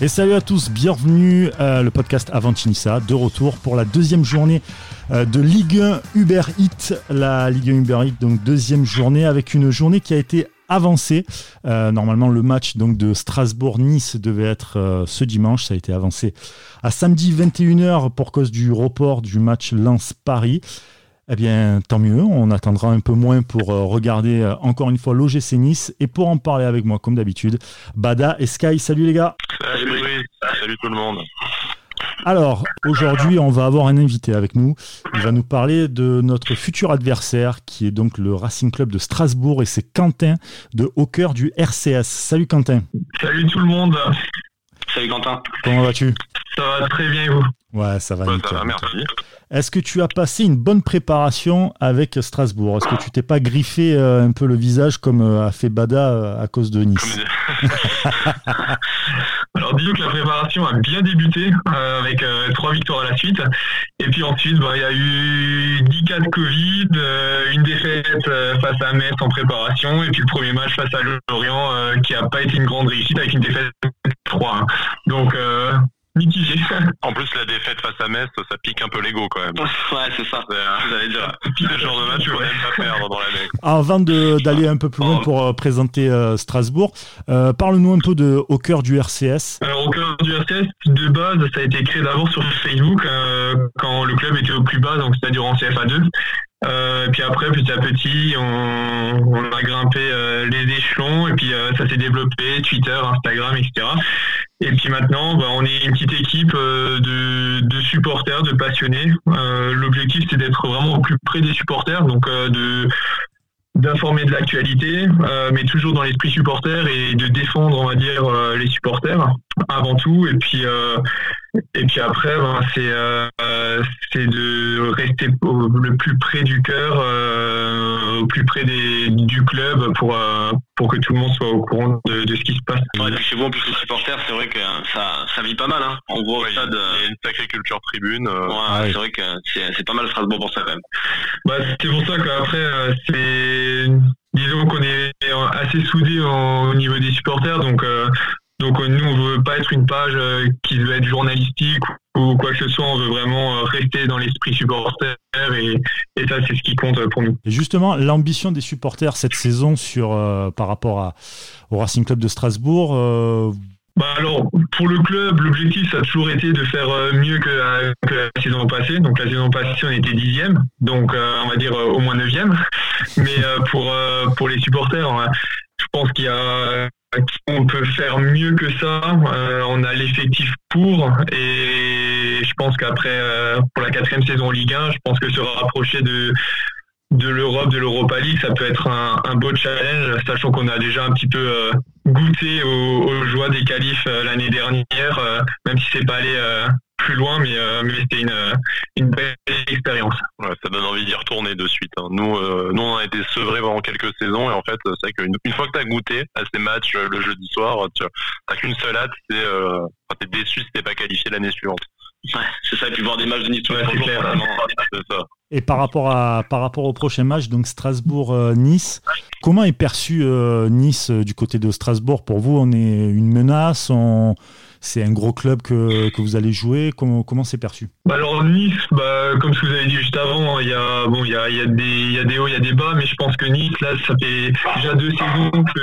Et salut à tous, bienvenue à le podcast Avantinissa, de retour pour la deuxième journée euh, de Ligue 1 Uber Eats. La Ligue 1 Uber Eats, donc deuxième journée avec une journée qui a été avancée. Euh, normalement, le match donc de Strasbourg-Nice devait être euh, ce dimanche. Ça a été avancé à samedi 21h pour cause du report du match Lens-Paris. Eh bien, tant mieux, on attendra un peu moins pour euh, regarder euh, encore une fois l'OGC Nice. Et pour en parler avec moi, comme d'habitude, Bada et Sky, salut les gars Salut, salut tout le monde alors, aujourd'hui, on va avoir un invité avec nous. Il va nous parler de notre futur adversaire, qui est donc le Racing Club de Strasbourg, et c'est Quentin de cœur du RCS. Salut Quentin. Salut tout le monde. Salut Quentin. Comment vas-tu? Ça va très bien et vous Ouais, ça va. Ouais, ça va, merci. Est-ce que tu as passé une bonne préparation avec Strasbourg? Est-ce que tu t'es pas griffé euh, un peu le visage comme euh, a fait Bada euh, à cause de Nice? Alors disons que la préparation a bien débuté avec trois victoires à la suite. Et puis ensuite, bah, il y a eu 10 cas de Covid, une défaite face à Metz en préparation, et puis le premier match face à Lorient qui n'a pas été une grande réussite avec une défaite 3. Donc mitigé. En plus, la défaite face à Metz, ça pique un peu l'ego quand même. Ouais, c'est ça. Vous allez dire. Ce genre de match, tu vas même pas perdre dans l'année. Avant d'aller un peu plus loin oh. pour euh, présenter euh, Strasbourg, euh, parle-nous un peu de Au cœur du RCS. Alors, Au cœur du RCS, de base, ça a été créé d'abord sur Facebook quand le club était au plus bas, donc c'est-à-dire en CFA2. Euh, puis après, petit à petit, on, on a grimpé les échelons et puis ça s'est développé, Twitter, Instagram, etc. Et puis maintenant, bah, on est une petite équipe euh, de, de, supporters, de passionnés. Euh, L'objectif, c'est d'être vraiment au plus près des supporters, donc euh, de d'informer de l'actualité, euh, mais toujours dans l'esprit supporter et de défendre, on va dire, euh, les supporters avant tout. Et puis, euh, et puis après, ben, c'est de rester le plus près du cœur, au plus près des, du club pour pour que tout le monde soit au courant de, de ce qui se passe. Ouais, chez vous, en plus les supporters, c'est vrai que ça ça vit pas mal. Hein. On voit ouais, stade. Il y a une sacrée culture tribune. Ouais, c'est vrai que c'est pas mal Strasbourg pour ça quand même. Bah, c'est pour ça qu'après c'est disons qu'on est assez soudés au niveau des supporters, donc euh, donc nous on veut pas être une page euh, qui veut être journalistique ou quoi que ce soit, on veut vraiment euh, rester dans l'esprit supporter et, et ça c'est ce qui compte pour nous. Et justement, l'ambition des supporters cette saison sur par rapport à, au Racing Club de Strasbourg bah alors, pour le club, l'objectif, ça a toujours été de faire euh, mieux que la, saison passée. Donc la saison passée, on était dixième, donc euh, on va dire euh, au moins neuvième. Mais pour pour les supporters, je pense qu'il a on peut faire mieux que ça. on a l'effectif pour et je pense qu'après pour la quatrième saison Ligue 1, je pense que se rapprocher de de l'Europe, de l'Europa League, ça peut être un, un beau challenge, sachant qu'on a déjà un petit peu euh, goûté aux, joies des qualifs euh, l'année dernière, euh, même si c'est pas allé plus loin, mais, mais c'était une, une belle expérience. Ouais, ça donne envie d'y retourner de suite. Hein. Nous, nous, on a été sevrés pendant quelques saisons, et en fait, c'est vrai qu'une une fois que tu as goûté à ces matchs le jeudi soir, tu n'as qu'une seule hâte, c'est euh, es déçu si t'es pas qualifié l'année suivante. Ouais, c'est ça, et puis voir des matchs de Nice c'est ça. Et par rapport, à, par rapport au prochain match, donc Strasbourg-Nice, comment est perçu euh, Nice euh, du côté de Strasbourg? Pour vous, on est une menace on c'est un gros club que, que vous allez jouer. Comment comment c'est perçu? Bah Alors Nice, bah, comme ce que vous avez dit juste avant, il y a bon il y a, y a des y a des hauts, il y a des bas, mais je pense que Nice là ça fait déjà deux saisons que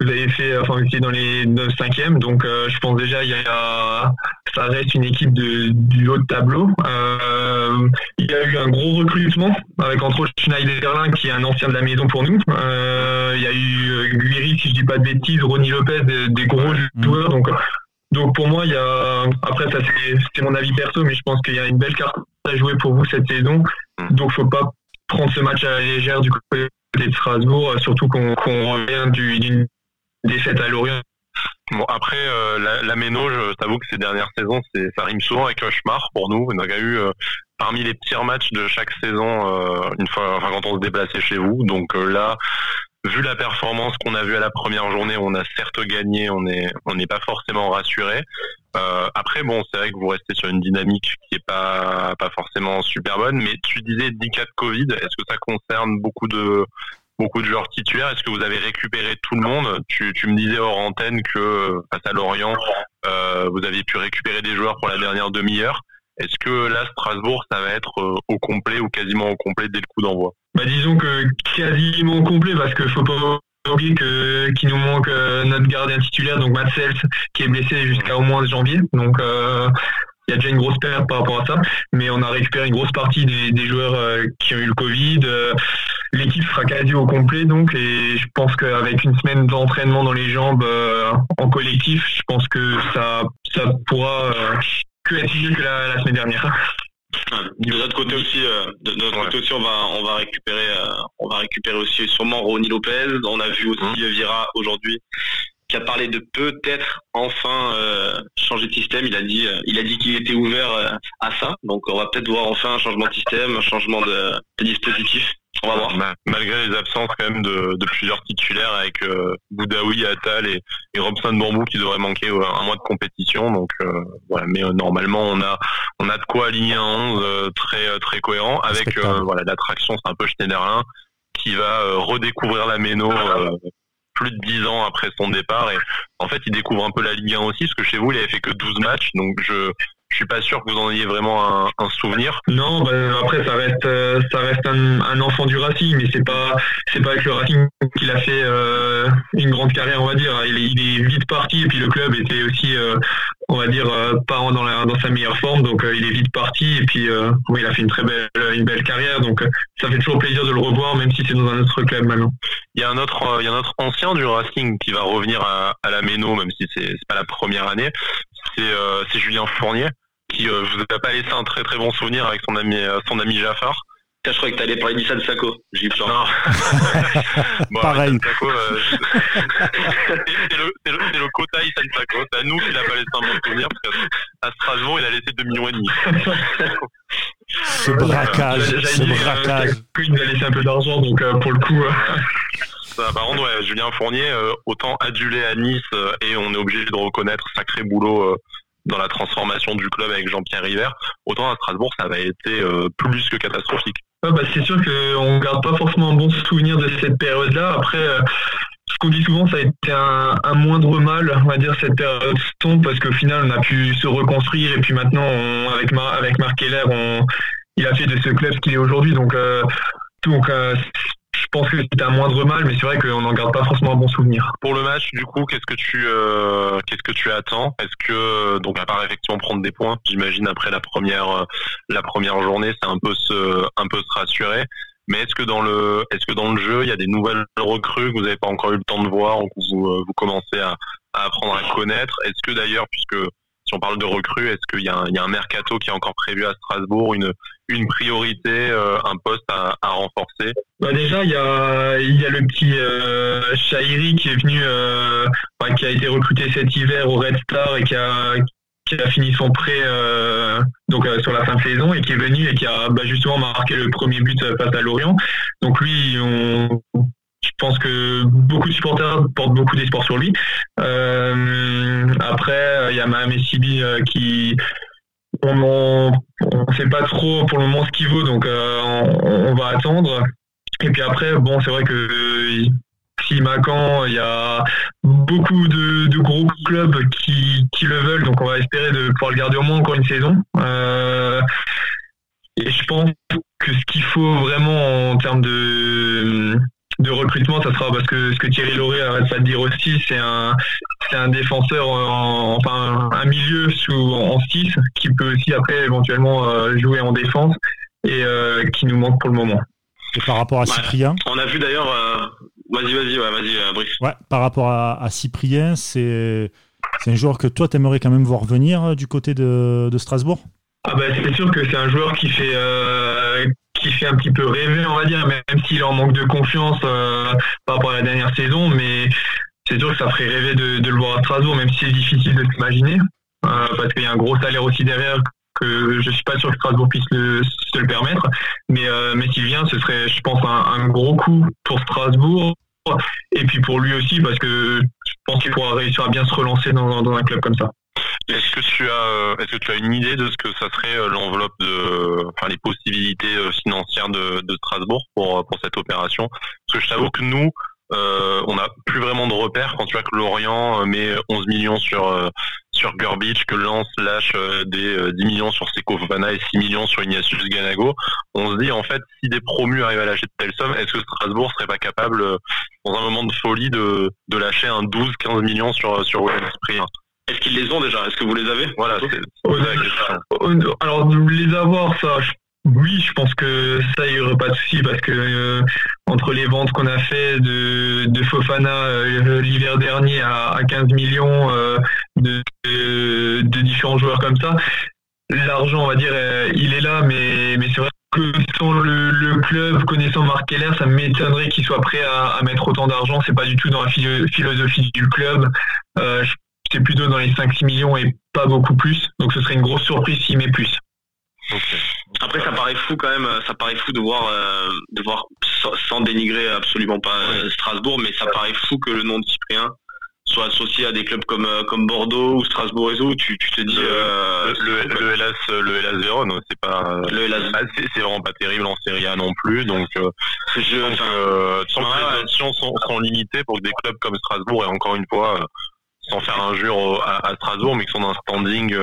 vous avez fait enfin vous dans les 9 cinquièmes, donc euh, je pense déjà il y a ça reste une équipe de, du haut de tableau. Euh, il y a eu un gros recrutement avec entre autres Schneiderlin qui est un ancien de la maison pour nous. Euh, il y a eu Guiri si je dis pas de bêtises, Ronnie Lopez, des, des gros joueurs donc donc pour moi, il y a après ça c'est mon avis perso, mais je pense qu'il y a une belle carte à jouer pour vous cette saison. Mm. Donc faut pas prendre ce match à la légère du côté de Strasbourg, surtout qu'on revient d'une défaite à Lorient. Bon après euh, la, la Méno, je t'avoue que ces dernières saisons, ça rime souvent avec cauchemar pour nous. On a eu euh, parmi les pires matchs de chaque saison euh, une fois, enfin quand on se déplaçait chez vous. Donc là, vu la performance qu'on a vue à la première journée, on a certes gagné, on n'est on n'est pas forcément rassuré. Euh, après, bon, c'est vrai que vous restez sur une dynamique qui est pas pas forcément super bonne, mais tu disais 10 cas de Covid. Est-ce que ça concerne beaucoup de beaucoup de joueurs titulaires? Est-ce que vous avez récupéré tout le monde? Tu, tu, me disais hors antenne que face à Lorient, euh, vous aviez pu récupérer des joueurs pour la dernière demi-heure. Est-ce que là, Strasbourg, ça va être euh, au complet ou quasiment au complet dès le coup d'envoi? Bah, Disons que quasiment au complet parce qu'il faut pas oublier qu'il nous manque euh, notre gardien titulaire, donc Matt qui est blessé jusqu'à au moins janvier. Donc euh, il y a déjà une grosse perte par rapport à ça, mais on a récupéré une grosse partie des, joueurs qui ont eu le Covid. L'équipe sera quasi au complet, donc, et je pense qu'avec une semaine d'entraînement dans les jambes en collectif, je pense que ça, ça pourra que être mieux que la, semaine dernière. De notre côté aussi, de notre côté aussi, on va on va récupérer, on va récupérer aussi sûrement Ronny Lopez. On a vu aussi mmh. Vira aujourd'hui qui a parlé de peut-être enfin euh, changer de système. Il a dit, euh, il a dit qu'il était ouvert euh, à ça. Donc on va peut-être voir enfin un changement de système, un changement de, dispositif. On va voir. Malgré les absences quand même de, plusieurs titulaires avec Boudaoui, Attal et, Robson Bambou qui devraient manquer un mois de compétition. Donc voilà, mais normalement on a on a de quoi aligner un 11 très très cohérent avec voilà l'attraction c'est un peu Schneiderlin qui va redécouvrir la méno plus de 10 ans après son départ et en fait il découvre un peu la Ligue 1 aussi parce que chez vous il avait fait que 12 matchs donc je je suis pas sûr que vous en ayez vraiment un, souvenir. Non, bah, après ça reste euh, ça reste un, enfant du Racing, mais c'est pas c'est pas avec le Racing qu'il a fait euh, une grande carrière, on va dire. Il est, il est, vite parti et puis le club était aussi, euh, on va dire, pas dans, la, dans sa meilleure forme, donc il est vite parti et puis oui, il a fait une très belle une belle carrière, donc ça fait toujours plaisir de le revoir, même si c'est dans un autre club maintenant. Il y a un autre il y a un autre ancien du Racing qui va revenir à, à la Méno, même si c'est pas la première année. C'est Julien Fournier qui euh, vous a pas laissé un très très bon souvenir avec son ami euh, son ami Jafar. Je crois que t'allais parler d'Issan Sako. J'ai eu peur. bon, Pareil. Euh, c'est le, le, le, quota Issan Sako. C'est à nous qu'il a pas laissé un bon souvenir parce qu'à Strasbourg, il a laissé 2 millions et demi. ce braquage, ce braquage. Euh, il nous a laissé un peu d'argent, donc euh, pour le coup. Par contre, Julien Fournier, autant adulé à Nice et on est obligé de reconnaître sacré boulot dans la transformation du club avec Jean-Pierre River, autant à Strasbourg, ça avait été euh, plus que catastrophique. bah, c'est sûr qu'on ne garde pas forcément un bon souvenir de cette période-là. Après, euh, ce qu'on dit souvent, ça a été un, moindre mal, on va dire, cette période tombe, parce qu'au final, on a pu se reconstruire, et puis maintenant, avec, avec Marc Keller, on, il a fait de ce club ce qu'il est aujourd'hui. Donc, euh, pense que c'était un moindre mal, mais c'est vrai qu'on n'en garde pas forcément un bon souvenir. Pour le match, du coup, qu'est-ce que tu euh, qu'est-ce que tu attends? Est-ce que donc à part effectivement prendre des points, j'imagine après la première euh, la première journée, c'est un peu se un peu se rassurer. Mais est-ce que dans le est-ce que dans le jeu, il y a des nouvelles recrues que vous n'avez pas encore eu le temps de voir ou que vous euh, vous commencez à, à apprendre à connaître? Est-ce que d'ailleurs, puisque si on parle de recrues, est-ce qu'il y, a un mercato qui est encore prévu à Strasbourg, une, priorité, euh, un poste à, renforcer? Bah Déjà, il y a, le petit euh, qui est venu, euh, qui a été recruté cet hiver au Red Star et qui a, qui a fini son prêt euh, donc sur la fin de saison et qui est venu et qui a bah, justement marqué le premier but face à Lorient. Donc lui, on, je pense que beaucoup de supporters portent beaucoup d'espoir sur lui. Euh, après, il y a Mahamé Sibi euh, qui on ne sait pas trop pour le moment ce qu'il vaut, donc euh, on, va attendre. Et puis après, bon, c'est vrai que si Macan, il y a beaucoup de, gros clubs qui, qui, le veulent, donc on va espérer de pouvoir le garder au moins encore une saison. et je pense que ce qu'il faut vraiment en termes de de recrutement, ça sera parce que ce que Thierry Lauré arrête pas de dire aussi, c'est un, c'est un défenseur, en, enfin un milieu sous en 6 qui peut aussi après éventuellement euh, jouer en défense et euh, qui nous manque pour le moment. Et par rapport à Cyprien On a vu d'ailleurs. Euh, vas-y, vas-y, vas-y, Brice. Ouais, par rapport à, Cyprien, c'est, c'est un joueur que toi, tu aimerais quand même voir venir du côté de, de Strasbourg? Ah bah, c'est sûr que c'est un joueur qui fait qui fait un petit peu rêver, on va dire, même s'il en manque de confiance euh, par rapport à la dernière saison, mais c'est sûr que ça ferait rêver de, le voir à Strasbourg, même si c'est difficile de s'imaginer, euh, parce qu'il y a un gros salaire aussi derrière que je suis pas sûr que Strasbourg puisse se le permettre, mais euh, mais s'il vient, ce serait, je pense, un, gros coup pour Strasbourg et puis pour lui aussi, parce que je pense qu'il pourra réussir à bien se relancer dans un club comme ça. Est-ce que tu as, est-ce que tu as une idée de ce que ça serait l'enveloppe de, enfin les possibilités financières de, de Strasbourg pour pour cette opération? Parce que je t'avoue que nous, euh, on n'a plus vraiment de repères quand tu vois que Lorient euh, met 11 millions sur euh, sur Gurbich, que Lens lâche des 10 millions sur Seko Fofana et 6 millions sur Ignatius Ganago. On se dit en fait si des promus arrivent à lâcher de telles sommes, est-ce que Strasbourg serait pas capable dans un moment de folie de, de lâcher un 12-15 millions sur sur est-ce qu'ils les ont déjà? Est-ce que vous les avez? Voilà, c'est question. Alors, les avoir, ça, oui, je pense que ça, il n'y aurait pas de souci parce que euh, entre les ventes qu'on a fait de, de Fofana euh, l'hiver dernier à, 15 millions euh, de, de, différents joueurs comme ça, l'argent, on va dire, il est là, mais, mais c'est vrai que sans le, le, club, connaissant Marc Keller, ça m'étonnerait qu'il soit prêt à, à, mettre autant d'argent. C'est pas du tout dans la philosophie du club. C'est plutôt dans les 5-6 millions et pas beaucoup plus. Donc ce serait une grosse surprise s'il met plus. Après, ça paraît fou quand même. Ça paraît fou de voir, euh, de voir sans dénigrer absolument pas euh, Strasbourg, mais ça paraît fou que le nom de Cyprien soit associé à des clubs comme euh, comme Bordeaux ou Strasbourg et tout. Tu, tu te dis le, le, Hellas, le Hellas Vérone, c'est pas le Hellas, c'est vraiment pas terrible en Serie A non plus. Donc, euh, je, donc euh, sans ouais, sont, sont limitées pour que des clubs comme Strasbourg et encore une fois sans faire injure à, à Strasbourg, mais qui sont dans un standing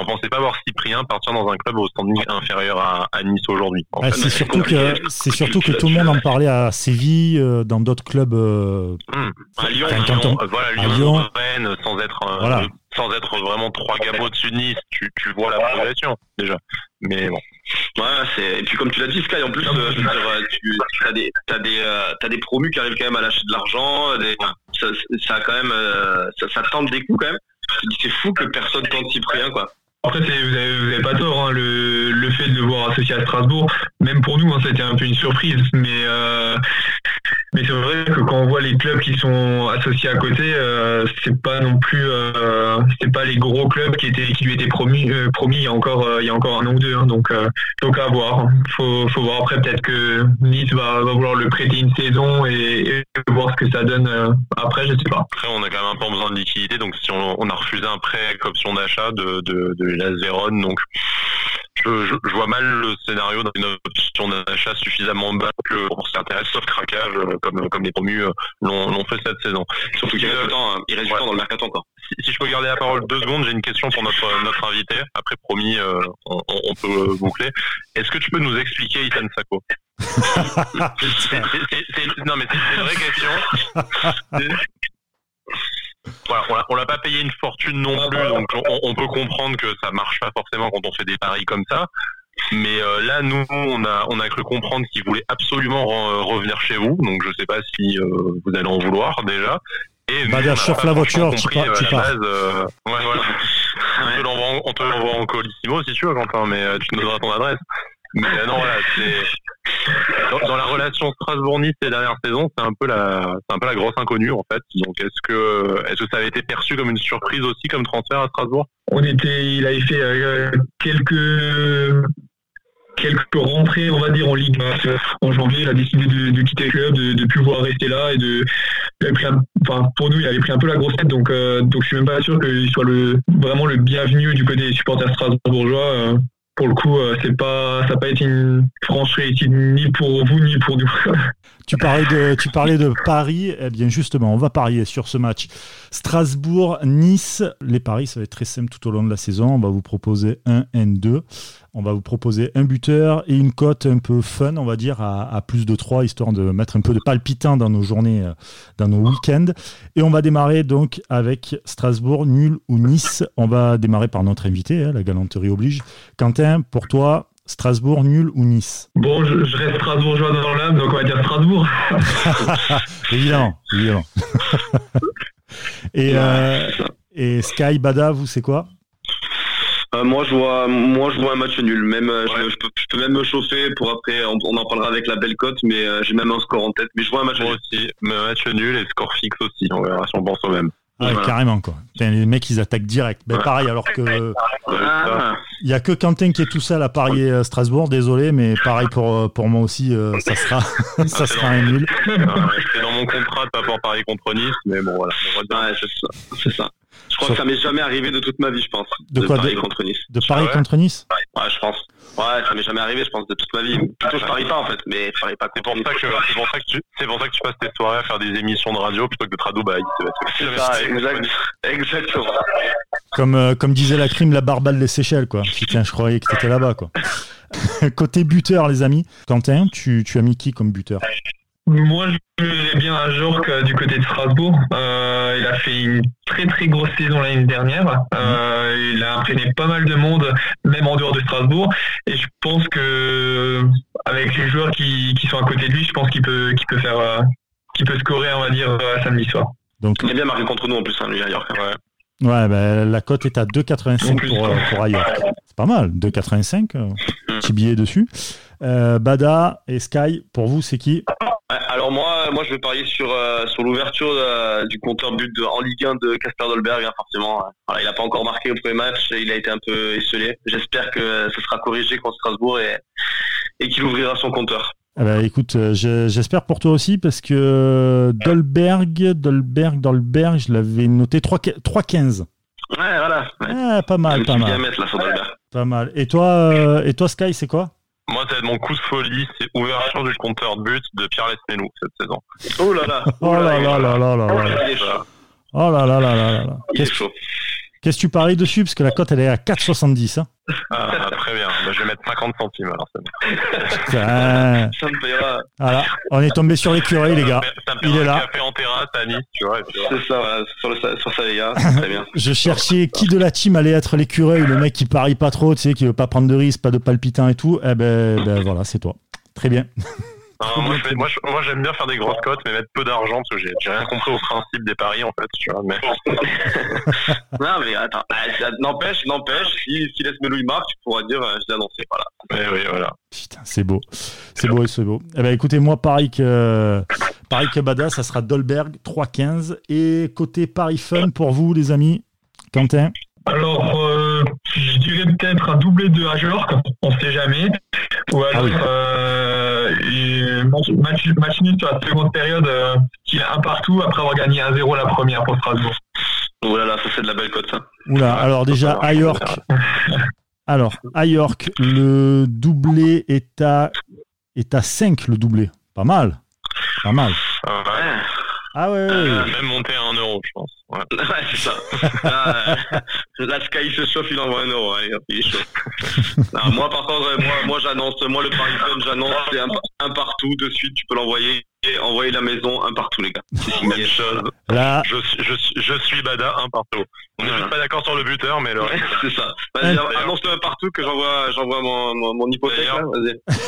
on pensait pas voir Cyprien partir dans un club au standing inférieur à, Nice aujourd'hui. Ah, c'est surtout que c'est surtout que tout le monde en parlait à Séville, euh, dans d'autres clubs. Euh, hmm. À Lyon, Lyon, voilà, Lyon, Rennes, sans être euh, sans être vraiment trois gammes au-dessus de Nice, tu, tu vois la progression déjà. Mais bon. Ouais, c'est et puis comme tu l'as dit Sky en plus veux dire, tu as des t'as des t'as des promus qui arrivent quand même à lâcher de l'argent, ça, quand même ça, tente des coups quand même. C'est fou que personne tente Cyprien quoi. Après, vous n'avez pas tort, hein, le, le, fait de le voir associé à Strasbourg, même pour nous, ça a été un peu une surprise. Mais, euh, mais c'est vrai que quand on voit les clubs qui sont associés à côté, euh, c'est pas non plus, euh, c'est pas les gros clubs qui lui étaient promis, euh, promis il y a encore il y a encore un an ou deux. Hein, donc donc à voir. Faut faut voir après peut-être que Nice va, vouloir le prêter une saison et, voir ce que ça donne après. Je sais pas. Après, on a quand même un peu besoin de liquidité, donc si on, a refusé un prêt avec option d'achat de, de, de la Vérone. Donc, je, je, vois mal le scénario d'une option d'achat suffisamment bas que on s'intéresse, sauf craquage, euh, comme, comme les promus euh, l'ont fait cette saison. Surtout qu'il reste du temps, hein. il reste temps dans le mercato encore. Si, je peux garder la parole deux secondes, j'ai une question pour notre, notre invité. Après, promis, euh, on, on, peut boucler. Est-ce que tu peux nous expliquer Ethan Sako Non, mais c'est une vraie question. Voilà, on l'a pas payé une fortune non ah plus, bah, donc on, peut comprendre que ça marche pas forcément quand on fait des paris comme ça. Mais euh, là, nous, on a, on a cru comprendre qu'il voulait absolument euh, revenir chez vous. Donc, je sais pas si euh, vous allez en vouloir déjà. Et bah, chauffe la voiture, tu, pars, tu pars. ouais, voilà. on te l'envoie en, colissimo si tu veux, Quentin, mais tu nous donneras ton adresse. Mais euh, non, voilà, c'est Strasbourg-Nice ces dernières saisons, c'est un peu la, c'est un peu la grosse inconnue en fait. Donc est-ce que, est-ce que ça avait été perçu comme une surprise aussi comme transfert à Strasbourg? On était, il avait fait euh, quelques quelques rentrées, on va dire, en Ligue en janvier. Il a décidé de, quitter le club, de ne plus pouvoir rester là et de. pour nous, il avait pris un peu la grosse tête, donc, euh, donc je suis même pas sûr qu'il soit le, vraiment le bienvenu du côté des supporters strasbourgeois pour le coup, euh, c'est pas, ça n'a pas été une franche réussite ni pour vous ni pour nous. tu parlais de, Paris. Eh bien, justement, on va parier sur ce match. Strasbourg-Nice. Les paris, ça va être très simple tout au long de la saison. On va vous proposer un N2. On va vous proposer un buteur et une cote un peu fun, on va dire, à, plus de 3, histoire de mettre un peu de palpitant dans nos journées, euh, dans nos week-ends. Et on va démarrer donc avec Strasbourg, nul ou Nice. On va démarrer par notre invité, hein, la galanterie oblige. Quentin, pour toi, Strasbourg, nul ou Nice Bon, je, reste strasbourgeois dans l'âme, donc on va dire Strasbourg. évidemment, évidemment. et, euh, et Sky, Bada, vous, c'est quoi euh, moi, je vois, moi, je vois un match nul. Même, euh, je, peux, même me chauffer pour après. On, en parlera avec la belle cote, mais euh, j'ai même un score en tête. Mais je vois un match nul. aussi. Un match nul et score fixe aussi. On verra si on pense au même. Carrément quoi. les mecs ils attaquent direct. Ben, pareil alors que il y a que Quentin qui est tout seul à parier Strasbourg. Désolé mais pareil pour pour moi aussi ça sera ça sera un nul. C'est dans mon contrat de pas pouvoir parier contre Nice mais bon voilà. c'est ça. Je crois que ça m'est jamais arrivé de toute ma vie, je pense. De, quoi Paris contre Nice. De Paris Ah ouais contre Nice? Ouais, je pense. Ouais, ça m'est jamais arrivé, je pense, de toute ma vie. Plutôt, je parie pas, en fait, mais je parie pas C'est pour, ça que, c'est, pour ça que tu, c'est pour ça que tu passes tes soirées à faire des émissions de radio plutôt que d'être à Dubaï. C'est, ça, exact, exactement. comme, euh, comme disait la crime, la barbale des Seychelles, quoi. Putain, je croyais que t'étais là-bas, quoi. Côté buteur, les amis. Quentin, tu, tu as mis qui comme buteur? Moi, je vais bien à Jork euh, du côté de Strasbourg. Euh, il a fait une très très grosse saison l'année dernière. Euh, il a imprégné pas mal de monde, même en dehors de Strasbourg. Et je pense que avec les joueurs qui, qui sont à côté de lui, je pense qu'il peut qu'il peut faire euh, qu'il peut scorer, on va dire, euh, samedi soir. Donc, Il a bien marqué contre nous, en plus, hein, lui, à York. Ouais. ouais, bah, la cote est à En 2,85 plus, pour, pour ailleurs. C'est pas mal, 2,85. euh, petit billet dessus. Euh, Bada et Sky, pour vous, c'est qui? Alors moi, moi, je vais parier sur euh, sur l'ouverture euh, du compteur but de, en Ligue 1 de Casper Dolberg, hein, forcément. Voilà, il n'a pas encore marqué au premier match, et il a été un peu esselé. J'espère que ce sera corrigé contre Strasbourg et, et qu'il ouvrira son compteur. Ben, écoute, euh, je- j'espère pour toi aussi parce que Dolberg, Dolberg, Dolberg, je l'avais noté 3 3,15. Ouais, voilà. Ouais. Ah, pas mal, pas mal, là pas mal. Et toi, euh, et toi Sky, c'est quoi? Moi, ça va être mon coup de folie, c'est ouverture du compteur de but de Pierre Lesmelou cette saison. Oh là là. Oh là là là là là Oh là. là. Oh là là là là là là. Qu'est-ce chaud. Qu'est-ce que tu paries dessus? Parce que la cote, elle est à 4,70. Hein. Ah, très bien. Bah, je vais mettre 50 centimes alors. bon. Ah, Ça me payera. voilà, on est tombé sur l'écureuil, les gars. Ça me il est là. café en terrasse à Nice, tu vois. et puis voilà. C'est ça, voilà, sur, le, sur ça, les gars. C'est Très bien. Je cherchais qui de la team allait être l'écureuil, le mec qui parie pas trop, tu sais, qui veut pas prendre de risques, pas de palpitants et tout. Eh ben, ben voilà, c'est toi. Très bien. Non, moi, je fais- moi, je- moi, j'aime bien faire des grosses cotes, mais mettre peu d'argent parce que j'ai, j'ai rien compris au principe des paris en fait, tu vois. Mais Non, mais attends, ah, ça n'empêche, n'empêche, si, si laisse Melou il marque, tu pourras dire, euh, je l'ai annoncé, voilà. mais oui, voilà. Putain, c'est beau. C'est beau et c'est beau. Eh ben écoutez, moi, pareil que, pareil que Bada, ça sera Dolberg 3,15. Et côté Paris Fun pour vous, les amis, Quentin? Alors, je dirais peut-être un doublé de Ajorc, on sait jamais. Ou alors, Ah oui. euh, match, match, match nul sur la seconde période, euh, qui est un partout après avoir gagné 1-0 la première pour Strasbourg. Oh là là, ça c'est de la belle cote, ça. Oula, alors déjà, à York. Alors, à York, le doublé est à, est à 5, le doublé. Pas mal. Pas mal. Ouais. Ah ouais, ouais, ouais. Euh, même monter à 1 euro, je pense. Ouais. ouais c'est ça. Ah, euh, la Sky se chauffe, il envoie un euro, allez, hop, il est chaud. Non, moi, par contre, euh, moi, moi j'annonce, moi, le Paris j'annonce, c'est un, un partout, de suite, tu peux l'envoyer, et envoyer la maison, un partout, les gars. Même chose. Là, Je, suis- je, je suis Bada, un partout. On est Voilà. juste pas d'accord sur le buteur, mais reste. c'est ça. Vas-y, annonce-le un partout que j'envoie, j'envoie mon, mon, mon hypothèque, là,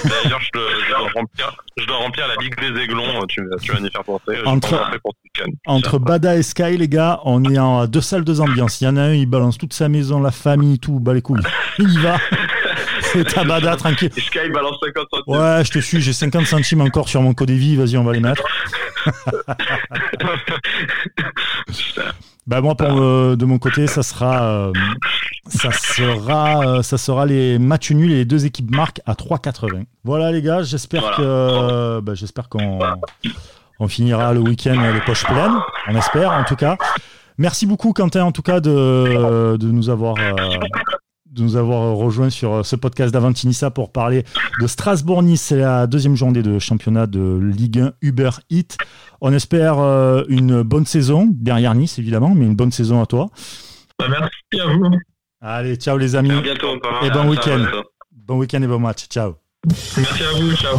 D'ailleurs. je, dois- je dois remplir, je dois remplir la Ligue des Aiglons. Tu, vas- tu vas y faire penser. Entre- pour entre Bada et Sky, les gars, on est en deux salles, deux ambiances. Il y en a un, il balance toute sa maison, la famille, tout, bah les couilles. Il y va. Et t'as Bada, tranquille. Sky balance 50 centimes. Ouais, je te suis, j'ai 50 centimes encore sur mon code vie, vas-y, on va les mettre. Bah moi, pour, euh, de mon côté, ça sera, euh, ça sera, euh, ça sera les matchs nuls et les deux équipes marquent à 3,80. Voilà les gars, j'espère Voilà. que, bah, j'espère qu'on, on finira le week-end les poches pleines. On espère, en tout cas. Merci beaucoup Quentin, en tout cas, de, de nous avoir. Euh, de nous avoir rejoint sur ce podcast d'Avantinissa pour parler de Strasbourg-Nice. C'est la deuxième journée de championnat de Ligue 1 Uber Eats. On espère euh, une bonne saison, derrière Nice évidemment, mais une bonne saison à toi. Bah, merci à vous. Allez, ciao les amis. À bientôt. Et bon week-end. Bon week-end et bon match. Ciao. Merci à vous. Ciao.